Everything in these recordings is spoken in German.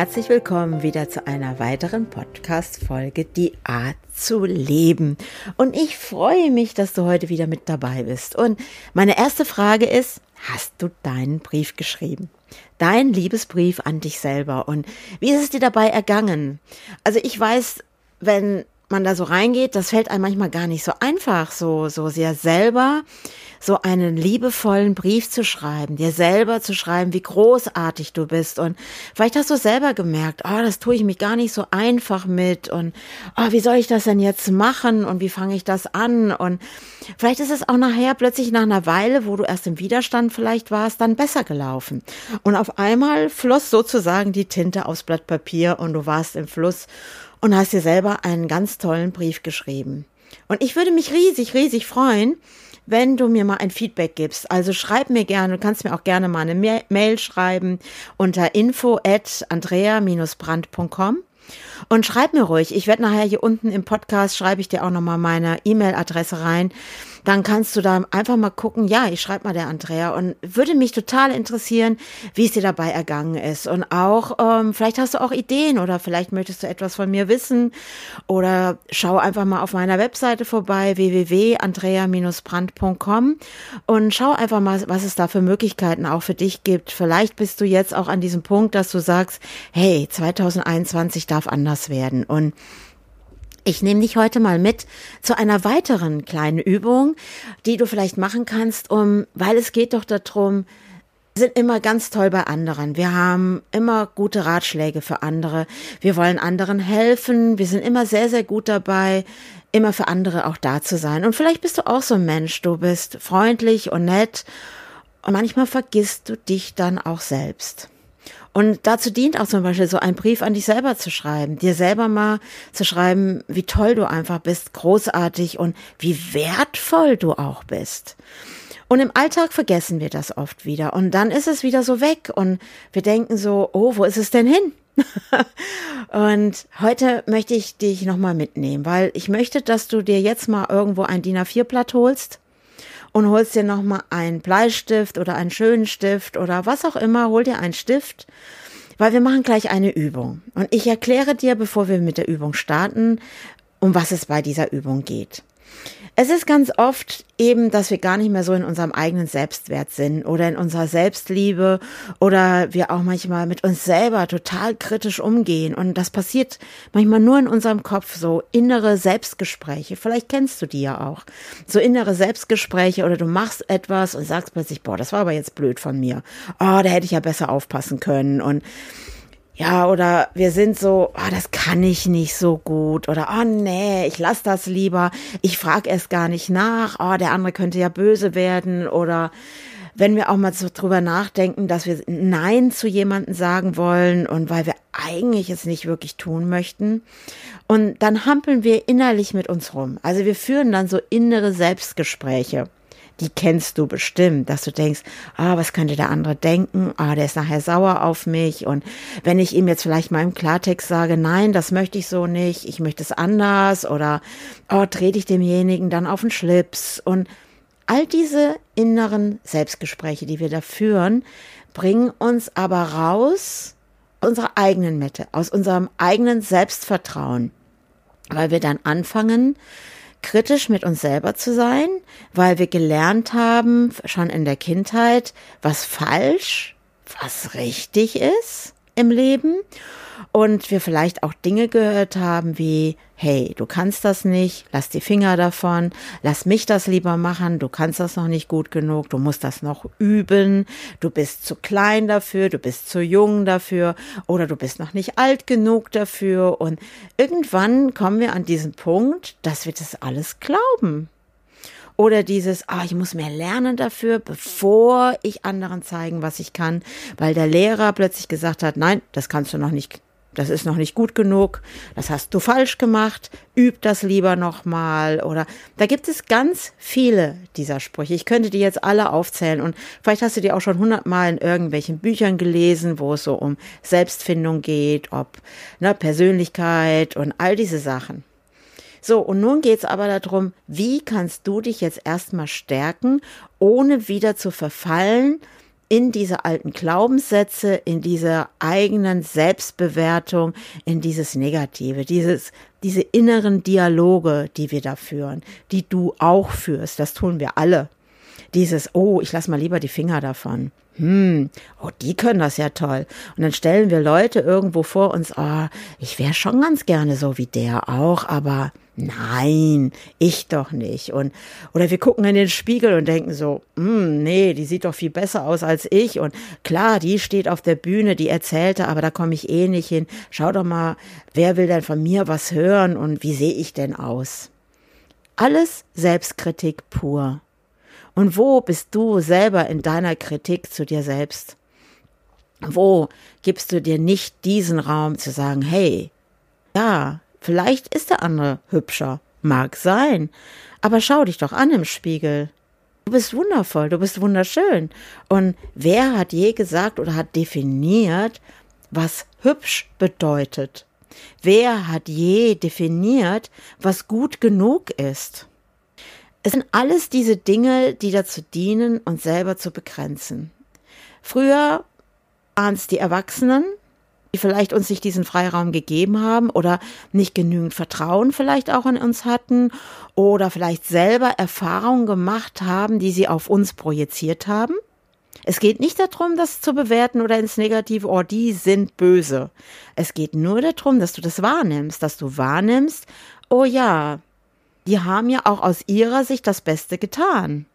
Herzlich willkommen wieder zu einer weiteren Podcast-Folge Die Art zu leben. Und ich freue mich, dass du heute wieder mit dabei bist. Und meine erste Frage ist, hast du deinen Brief geschrieben? Dein Liebesbrief an dich selber. Und wie ist es dir dabei ergangen? Also ich weiß, wenn man da so reingeht, das fällt einem manchmal gar nicht so einfach, so, so sehr selber so einen liebevollen Brief zu schreiben, dir selber zu schreiben, wie großartig du bist. Und vielleicht hast du selber gemerkt, oh, das tue ich mich gar nicht so einfach mit und oh, wie soll ich das denn jetzt machen und wie fange ich das an? Und vielleicht ist es auch nachher plötzlich nach einer Weile, wo du erst im Widerstand vielleicht warst, dann besser gelaufen. Und auf einmal floss sozusagen die Tinte aufs Blatt Papier und du warst im Fluss und hast dir selber einen ganz tollen Brief geschrieben. Und ich würde mich riesig, riesig freuen, wenn du mir mal ein Feedback gibst. Also schreib mir gerne, du kannst mir auch gerne mal eine Mail schreiben unter info at andrea-brand.com. Und schreib mir ruhig. Ich werde nachher hier unten im Podcast, schreibe ich dir auch nochmal meine E-Mail-Adresse rein dann kannst du da einfach mal gucken, ja, ich schreibe mal der Andrea und würde mich total interessieren, wie es dir dabei ergangen ist. Und auch, ähm, vielleicht hast du auch Ideen oder vielleicht möchtest du etwas von mir wissen oder schau einfach mal auf meiner Webseite vorbei, www.andrea-brand.com und schau einfach mal, was es da für Möglichkeiten auch für dich gibt. Vielleicht bist du jetzt auch an diesem Punkt, dass du sagst, hey, 2021 darf anders werden und ich nehme dich heute mal mit zu einer weiteren kleinen Übung, die du vielleicht machen kannst, um, weil es geht doch darum, sind immer ganz toll bei anderen. Wir haben immer gute Ratschläge für andere. Wir wollen anderen helfen. Wir sind immer sehr, sehr gut dabei, immer für andere auch da zu sein. Und vielleicht bist du auch so ein Mensch. Du bist freundlich und nett. Und manchmal vergisst du dich dann auch selbst. Und dazu dient auch zum Beispiel so ein Brief an dich selber zu schreiben, dir selber mal zu schreiben, wie toll du einfach bist, großartig und wie wertvoll du auch bist. Und im Alltag vergessen wir das oft wieder. Und dann ist es wieder so weg und wir denken so, oh, wo ist es denn hin? und heute möchte ich dich nochmal mitnehmen, weil ich möchte, dass du dir jetzt mal irgendwo ein DIN A4-Blatt holst und holst dir nochmal einen Bleistift oder einen schönen Stift oder was auch immer, hol dir einen Stift, weil wir machen gleich eine Übung. Und ich erkläre dir, bevor wir mit der Übung starten, um was es bei dieser Übung geht. Es ist ganz oft eben, dass wir gar nicht mehr so in unserem eigenen Selbstwert sind oder in unserer Selbstliebe oder wir auch manchmal mit uns selber total kritisch umgehen. Und das passiert manchmal nur in unserem Kopf, so innere Selbstgespräche. Vielleicht kennst du die ja auch. So innere Selbstgespräche oder du machst etwas und sagst plötzlich, boah, das war aber jetzt blöd von mir. Oh, da hätte ich ja besser aufpassen können. Und ja, oder wir sind so, oh, das kann ich nicht so gut. Oder, oh nee, ich lass das lieber. Ich frag erst gar nicht nach. Oh, der andere könnte ja böse werden. Oder wenn wir auch mal so drüber nachdenken, dass wir Nein zu jemandem sagen wollen und weil wir eigentlich es nicht wirklich tun möchten. Und dann hampeln wir innerlich mit uns rum. Also wir führen dann so innere Selbstgespräche die kennst du bestimmt, dass du denkst, ah, was könnte der andere denken? Ah, der ist nachher sauer auf mich. Und wenn ich ihm jetzt vielleicht mal im Klartext sage, nein, das möchte ich so nicht, ich möchte es anders oder oh, trete ich demjenigen dann auf den Schlips und all diese inneren Selbstgespräche, die wir da führen, bringen uns aber raus unserer eigenen Mitte, aus unserem eigenen Selbstvertrauen, weil wir dann anfangen, kritisch mit uns selber zu sein, weil wir gelernt haben, schon in der Kindheit, was falsch, was richtig ist im Leben. Und wir vielleicht auch Dinge gehört haben wie, hey, du kannst das nicht, lass die Finger davon, lass mich das lieber machen, du kannst das noch nicht gut genug, du musst das noch üben, du bist zu klein dafür, du bist zu jung dafür oder du bist noch nicht alt genug dafür und irgendwann kommen wir an diesen Punkt, dass wir das alles glauben. Oder dieses, ah, ich muss mehr lernen dafür, bevor ich anderen zeigen, was ich kann, weil der Lehrer plötzlich gesagt hat, nein, das kannst du noch nicht das ist noch nicht gut genug, das hast du falsch gemacht, üb das lieber nochmal oder da gibt es ganz viele dieser Sprüche. Ich könnte die jetzt alle aufzählen und vielleicht hast du die auch schon hundertmal in irgendwelchen Büchern gelesen, wo es so um Selbstfindung geht, ob ne, Persönlichkeit und all diese Sachen. So, und nun geht's aber darum, wie kannst du dich jetzt erstmal stärken, ohne wieder zu verfallen in diese alten Glaubenssätze, in diese eigenen Selbstbewertung, in dieses Negative, dieses, diese inneren Dialoge, die wir da führen, die du auch führst. Das tun wir alle. Dieses, oh, ich lass mal lieber die Finger davon. Hm, oh, die können das ja toll. Und dann stellen wir Leute irgendwo vor uns, oh, ich wäre schon ganz gerne so wie der auch, aber Nein, ich doch nicht. Und, oder wir gucken in den Spiegel und denken so, hm, nee, die sieht doch viel besser aus als ich. Und klar, die steht auf der Bühne, die erzählte, aber da komme ich eh nicht hin. Schau doch mal, wer will denn von mir was hören und wie sehe ich denn aus? Alles Selbstkritik pur. Und wo bist du selber in deiner Kritik zu dir selbst? Wo gibst du dir nicht diesen Raum zu sagen, hey, ja, Vielleicht ist der andere hübscher. Mag sein. Aber schau dich doch an im Spiegel. Du bist wundervoll, du bist wunderschön. Und wer hat je gesagt oder hat definiert, was hübsch bedeutet? Wer hat je definiert, was gut genug ist? Es sind alles diese Dinge, die dazu dienen, uns selber zu begrenzen. Früher waren es die Erwachsenen, die vielleicht uns nicht diesen Freiraum gegeben haben oder nicht genügend Vertrauen vielleicht auch in uns hatten oder vielleicht selber Erfahrungen gemacht haben, die sie auf uns projiziert haben. Es geht nicht darum, das zu bewerten oder ins Negative, oh, die sind böse. Es geht nur darum, dass du das wahrnimmst, dass du wahrnimmst, oh ja, die haben ja auch aus ihrer Sicht das Beste getan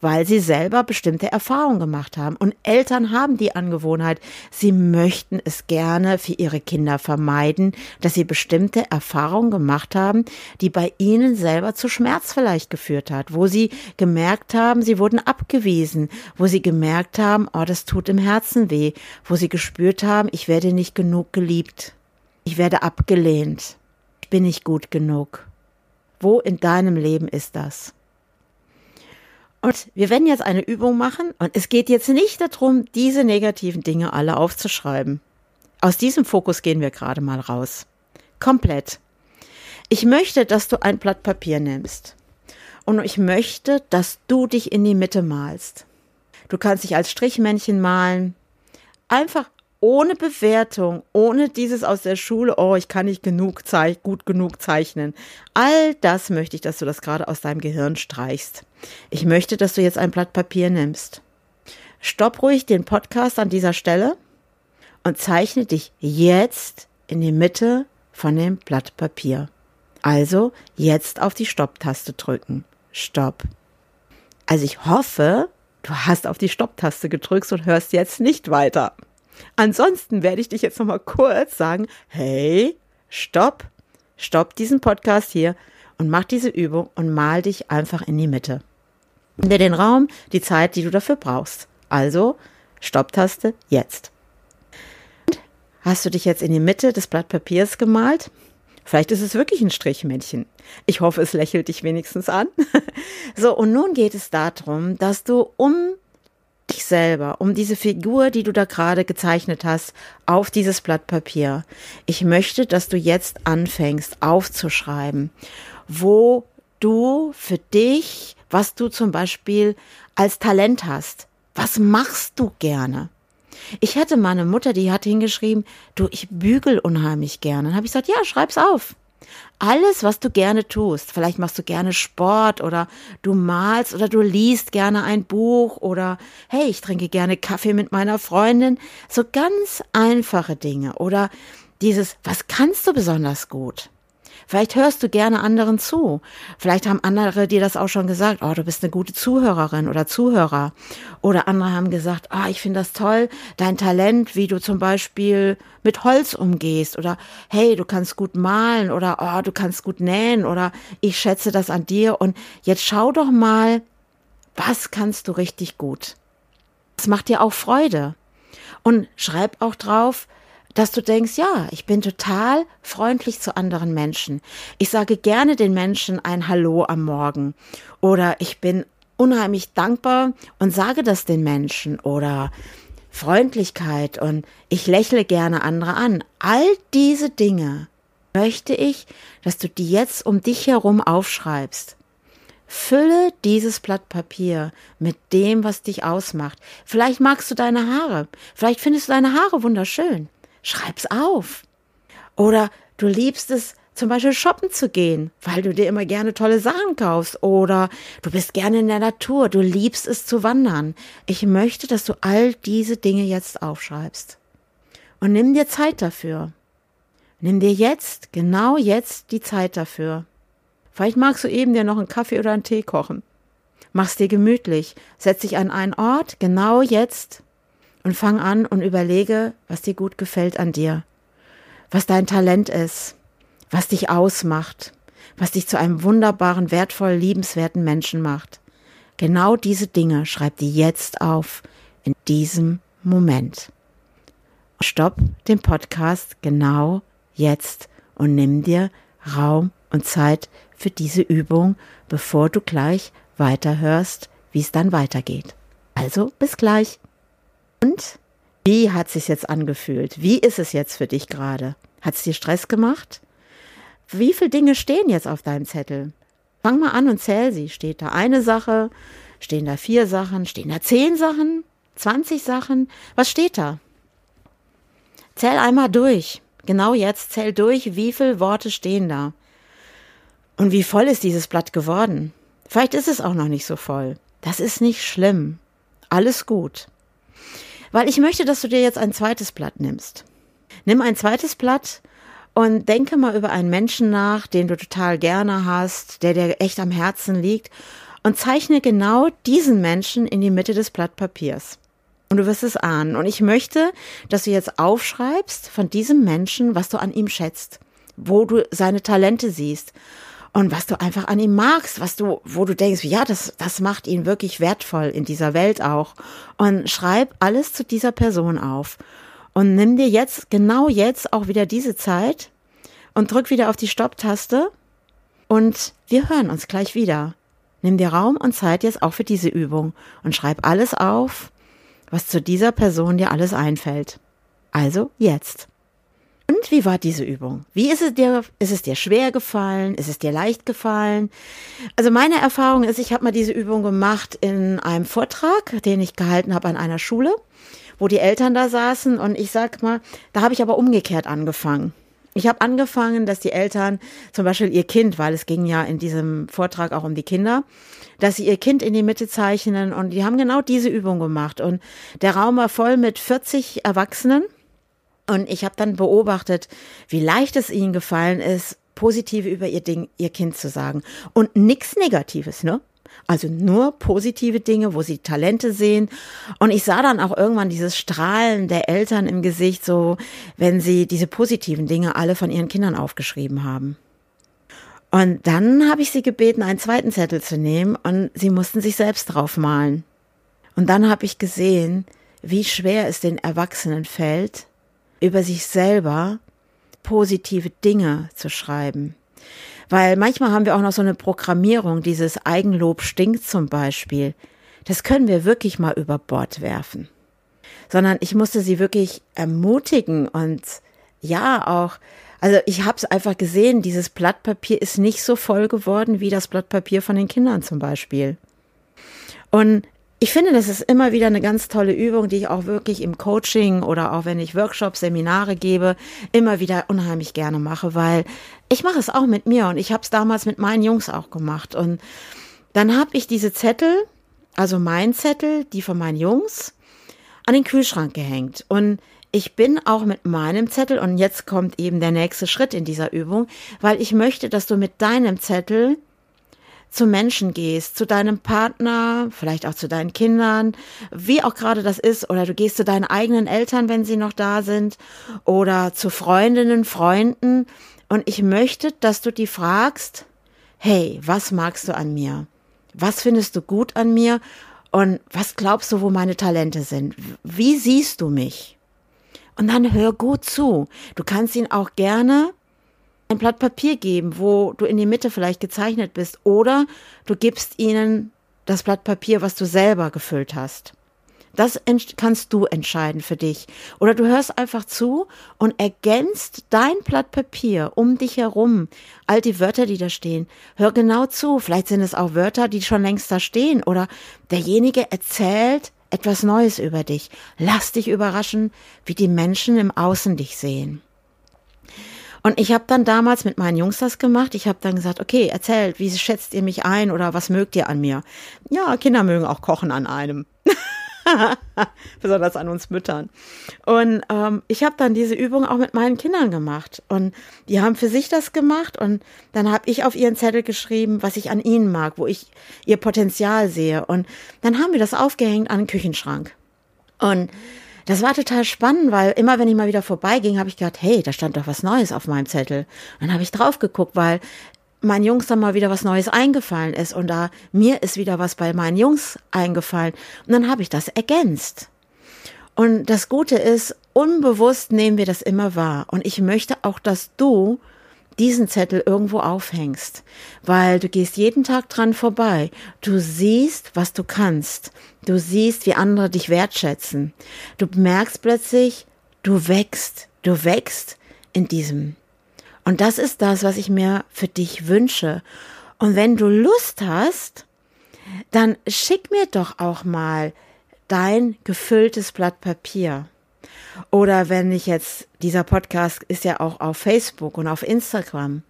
weil sie selber bestimmte Erfahrungen gemacht haben. Und Eltern haben die Angewohnheit, sie möchten es gerne für ihre Kinder vermeiden, dass sie bestimmte Erfahrungen gemacht haben, die bei ihnen selber zu Schmerz vielleicht geführt hat, wo sie gemerkt haben, sie wurden abgewiesen, wo sie gemerkt haben, oh, das tut im Herzen weh, wo sie gespürt haben, ich werde nicht genug geliebt, ich werde abgelehnt, ich bin nicht gut genug. Wo in deinem Leben ist das? Und wir werden jetzt eine Übung machen und es geht jetzt nicht darum, diese negativen Dinge alle aufzuschreiben. Aus diesem Fokus gehen wir gerade mal raus. Komplett. Ich möchte, dass du ein Blatt Papier nimmst. Und ich möchte, dass du dich in die Mitte malst. Du kannst dich als Strichmännchen malen. Einfach ohne Bewertung, ohne dieses aus der Schule, oh, ich kann nicht genug gut genug zeichnen. All das möchte ich, dass du das gerade aus deinem Gehirn streichst. Ich möchte, dass du jetzt ein Blatt Papier nimmst. Stopp ruhig den Podcast an dieser Stelle und zeichne dich jetzt in die Mitte von dem Blatt Papier. Also jetzt auf die Stopptaste drücken. Stopp. Also ich hoffe, du hast auf die Stopptaste gedrückt und hörst jetzt nicht weiter. Ansonsten werde ich dich jetzt nochmal kurz sagen, hey, stopp, stopp diesen Podcast hier und mach diese Übung und mal dich einfach in die Mitte. Nimm dir den Raum, die Zeit, die du dafür brauchst. Also, Stopptaste jetzt. Hast du dich jetzt in die Mitte des Blatt Papiers gemalt? Vielleicht ist es wirklich ein Strichmännchen. Ich hoffe, es lächelt dich wenigstens an. so, und nun geht es darum, dass du um dich selber, um diese Figur, die du da gerade gezeichnet hast, auf dieses Blatt Papier. Ich möchte, dass du jetzt anfängst aufzuschreiben, wo du für dich, was du zum Beispiel als Talent hast. Was machst du gerne? Ich hatte meine Mutter, die hat hingeschrieben, du, ich bügel unheimlich gerne. Dann habe ich gesagt, ja, schreib's auf. Alles, was du gerne tust. Vielleicht machst du gerne Sport oder du malst oder du liest gerne ein Buch oder hey, ich trinke gerne Kaffee mit meiner Freundin. So ganz einfache Dinge oder dieses, was kannst du besonders gut? Vielleicht hörst du gerne anderen zu. Vielleicht haben andere dir das auch schon gesagt. Oh, du bist eine gute Zuhörerin oder Zuhörer. Oder andere haben gesagt, ah, oh, ich finde das toll, dein Talent, wie du zum Beispiel mit Holz umgehst. Oder hey, du kannst gut malen. Oder oh, du kannst gut nähen. Oder ich schätze das an dir. Und jetzt schau doch mal, was kannst du richtig gut? Das macht dir auch Freude. Und schreib auch drauf, dass du denkst, ja, ich bin total freundlich zu anderen Menschen. Ich sage gerne den Menschen ein Hallo am Morgen oder ich bin unheimlich dankbar und sage das den Menschen oder Freundlichkeit und ich lächle gerne andere an. All diese Dinge möchte ich, dass du die jetzt um dich herum aufschreibst. Fülle dieses Blatt Papier mit dem, was dich ausmacht. Vielleicht magst du deine Haare. Vielleicht findest du deine Haare wunderschön. Schreib's auf. Oder du liebst es, zum Beispiel shoppen zu gehen, weil du dir immer gerne tolle Sachen kaufst. Oder du bist gerne in der Natur, du liebst es zu wandern. Ich möchte, dass du all diese Dinge jetzt aufschreibst. Und nimm dir Zeit dafür. Nimm dir jetzt, genau jetzt, die Zeit dafür. Vielleicht magst du eben dir noch einen Kaffee oder einen Tee kochen. Mach's dir gemütlich, setz dich an einen Ort, genau jetzt, und fang an und überlege, was dir gut gefällt an dir, was dein Talent ist, was dich ausmacht, was dich zu einem wunderbaren, wertvoll, liebenswerten Menschen macht. Genau diese Dinge schreib dir jetzt auf, in diesem Moment. Stopp den Podcast genau jetzt und nimm dir Raum und Zeit für diese Übung, bevor du gleich weiterhörst, wie es dann weitergeht. Also bis gleich. Und wie hat es sich jetzt angefühlt? Wie ist es jetzt für dich gerade? Hat es dir Stress gemacht? Wie viele Dinge stehen jetzt auf deinem Zettel? Fang mal an und zähl sie. Steht da eine Sache? Stehen da vier Sachen? Stehen da zehn Sachen? 20 Sachen? Was steht da? Zähl einmal durch. Genau jetzt zähl durch, wie viele Worte stehen da. Und wie voll ist dieses Blatt geworden? Vielleicht ist es auch noch nicht so voll. Das ist nicht schlimm. Alles gut. Weil ich möchte, dass du dir jetzt ein zweites Blatt nimmst. Nimm ein zweites Blatt und denke mal über einen Menschen nach, den du total gerne hast, der dir echt am Herzen liegt und zeichne genau diesen Menschen in die Mitte des Blatt Papiers. Und du wirst es ahnen. Und ich möchte, dass du jetzt aufschreibst von diesem Menschen, was du an ihm schätzt, wo du seine Talente siehst und was du einfach an ihm magst, was du, wo du denkst, ja, das, das macht ihn wirklich wertvoll in dieser Welt auch. Und schreib alles zu dieser Person auf. Und nimm dir jetzt, genau jetzt auch wieder diese Zeit und drück wieder auf die Stopptaste. Und wir hören uns gleich wieder. Nimm dir Raum und Zeit jetzt auch für diese Übung und schreib alles auf, was zu dieser Person dir alles einfällt. Also jetzt. Und wie war diese Übung? Wie ist es dir, ist es dir schwer gefallen? Ist es dir leicht gefallen? Also meine Erfahrung ist, ich habe mal diese Übung gemacht in einem Vortrag, den ich gehalten habe an einer Schule, wo die Eltern da saßen und ich sag mal, da habe ich aber umgekehrt angefangen. Ich habe angefangen, dass die Eltern zum Beispiel ihr Kind, weil es ging ja in diesem Vortrag auch um die Kinder, dass sie ihr Kind in die Mitte zeichnen und die haben genau diese Übung gemacht und der Raum war voll mit 40 Erwachsenen und ich habe dann beobachtet, wie leicht es ihnen gefallen ist, positiv über ihr Ding, ihr Kind zu sagen. Und nichts Negatives, ne? Also nur positive Dinge, wo sie Talente sehen. Und ich sah dann auch irgendwann dieses Strahlen der Eltern im Gesicht, so wenn sie diese positiven Dinge alle von ihren Kindern aufgeschrieben haben. Und dann habe ich sie gebeten, einen zweiten Zettel zu nehmen und sie mussten sich selbst drauf malen. Und dann habe ich gesehen, wie schwer es den Erwachsenen fällt, über sich selber positive Dinge zu schreiben. Weil manchmal haben wir auch noch so eine Programmierung, dieses Eigenlob stinkt zum Beispiel. Das können wir wirklich mal über Bord werfen. Sondern ich musste sie wirklich ermutigen und ja auch, also ich habe es einfach gesehen, dieses Blatt Papier ist nicht so voll geworden wie das Blatt Papier von den Kindern zum Beispiel. Und ich finde, das ist immer wieder eine ganz tolle Übung, die ich auch wirklich im Coaching oder auch wenn ich Workshops, Seminare gebe, immer wieder unheimlich gerne mache, weil ich mache es auch mit mir und ich habe es damals mit meinen Jungs auch gemacht. Und dann habe ich diese Zettel, also mein Zettel, die von meinen Jungs, an den Kühlschrank gehängt. Und ich bin auch mit meinem Zettel, und jetzt kommt eben der nächste Schritt in dieser Übung, weil ich möchte, dass du mit deinem Zettel zu Menschen gehst, zu deinem Partner, vielleicht auch zu deinen Kindern, wie auch gerade das ist, oder du gehst zu deinen eigenen Eltern, wenn sie noch da sind, oder zu Freundinnen, Freunden. Und ich möchte, dass du die fragst, hey, was magst du an mir? Was findest du gut an mir? Und was glaubst du, wo meine Talente sind? Wie siehst du mich? Und dann hör gut zu. Du kannst ihn auch gerne ein Blatt Papier geben, wo du in die Mitte vielleicht gezeichnet bist, oder du gibst ihnen das Blatt Papier, was du selber gefüllt hast. Das kannst du entscheiden für dich. Oder du hörst einfach zu und ergänzt dein Blatt Papier um dich herum. All die Wörter, die da stehen. Hör genau zu. Vielleicht sind es auch Wörter, die schon längst da stehen. Oder derjenige erzählt etwas Neues über dich. Lass dich überraschen, wie die Menschen im Außen dich sehen. Und ich habe dann damals mit meinen Jungs das gemacht. Ich habe dann gesagt, okay, erzählt, wie schätzt ihr mich ein oder was mögt ihr an mir? Ja, Kinder mögen auch kochen an einem. Besonders an uns Müttern. Und ähm, ich habe dann diese Übung auch mit meinen Kindern gemacht. Und die haben für sich das gemacht. Und dann habe ich auf ihren Zettel geschrieben, was ich an ihnen mag, wo ich ihr Potenzial sehe. Und dann haben wir das aufgehängt an den Küchenschrank. Und das war total spannend, weil immer wenn ich mal wieder vorbeiging, habe ich gedacht, hey, da stand doch was Neues auf meinem Zettel. Dann habe ich drauf geguckt, weil meinen Jungs dann mal wieder was Neues eingefallen ist und da mir ist wieder was bei meinen Jungs eingefallen und dann habe ich das ergänzt. Und das Gute ist, unbewusst nehmen wir das immer wahr und ich möchte auch, dass du diesen Zettel irgendwo aufhängst, weil du gehst jeden Tag dran vorbei. Du siehst, was du kannst. Du siehst, wie andere dich wertschätzen. Du merkst plötzlich, du wächst. Du wächst in diesem und das ist das, was ich mir für dich wünsche. Und wenn du Lust hast, dann schick mir doch auch mal dein gefülltes Blatt Papier. Oder wenn ich jetzt, dieser Podcast ist ja auch auf Facebook und auf Instagram,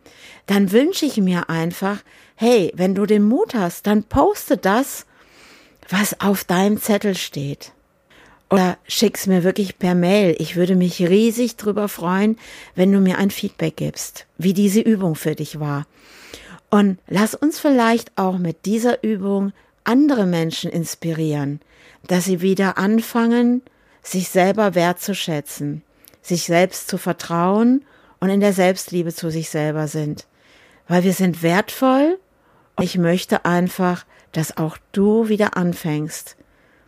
dann wünsche ich mir einfach, hey, wenn du den Mut hast, dann poste das, was auf deinem Zettel steht. Oder schick's mir wirklich per Mail. Ich würde mich riesig drüber freuen, wenn du mir ein Feedback gibst, wie diese Übung für dich war. Und lass uns vielleicht auch mit dieser Übung andere Menschen inspirieren, dass sie wieder anfangen, sich selber wertzuschätzen, sich selbst zu vertrauen und in der Selbstliebe zu sich selber sind. Weil wir sind wertvoll und ich möchte einfach, dass auch du wieder anfängst,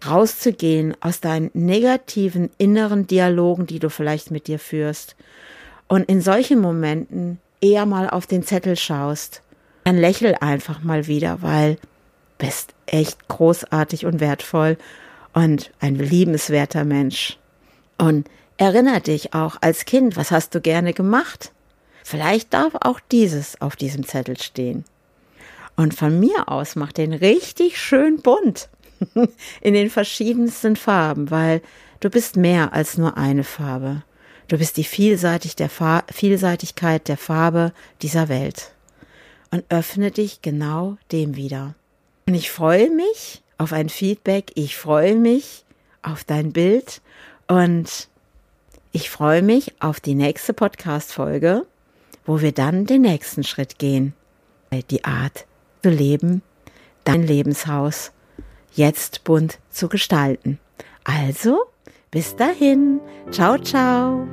rauszugehen aus deinen negativen inneren Dialogen, die du vielleicht mit dir führst. Und in solchen Momenten eher mal auf den Zettel schaust. Dann lächel einfach mal wieder, weil bist echt großartig und wertvoll und ein liebenswerter Mensch. Und erinnere dich auch als Kind, was hast du gerne gemacht? Vielleicht darf auch dieses auf diesem Zettel stehen. Und von mir aus mach den richtig schön bunt. in den verschiedensten Farben, weil du bist mehr als nur eine Farbe. Du bist die Vielseitig der Fa Vielseitigkeit der Farbe dieser Welt. Und öffne dich genau dem wieder. Und ich freue mich auf ein Feedback. Ich freue mich auf dein Bild und ich freue mich auf die nächste Podcast-Folge, wo wir dann den nächsten Schritt gehen. Die Art zu leben, dein Lebenshaus jetzt bunt zu gestalten. Also, bis dahin. Ciao, ciao.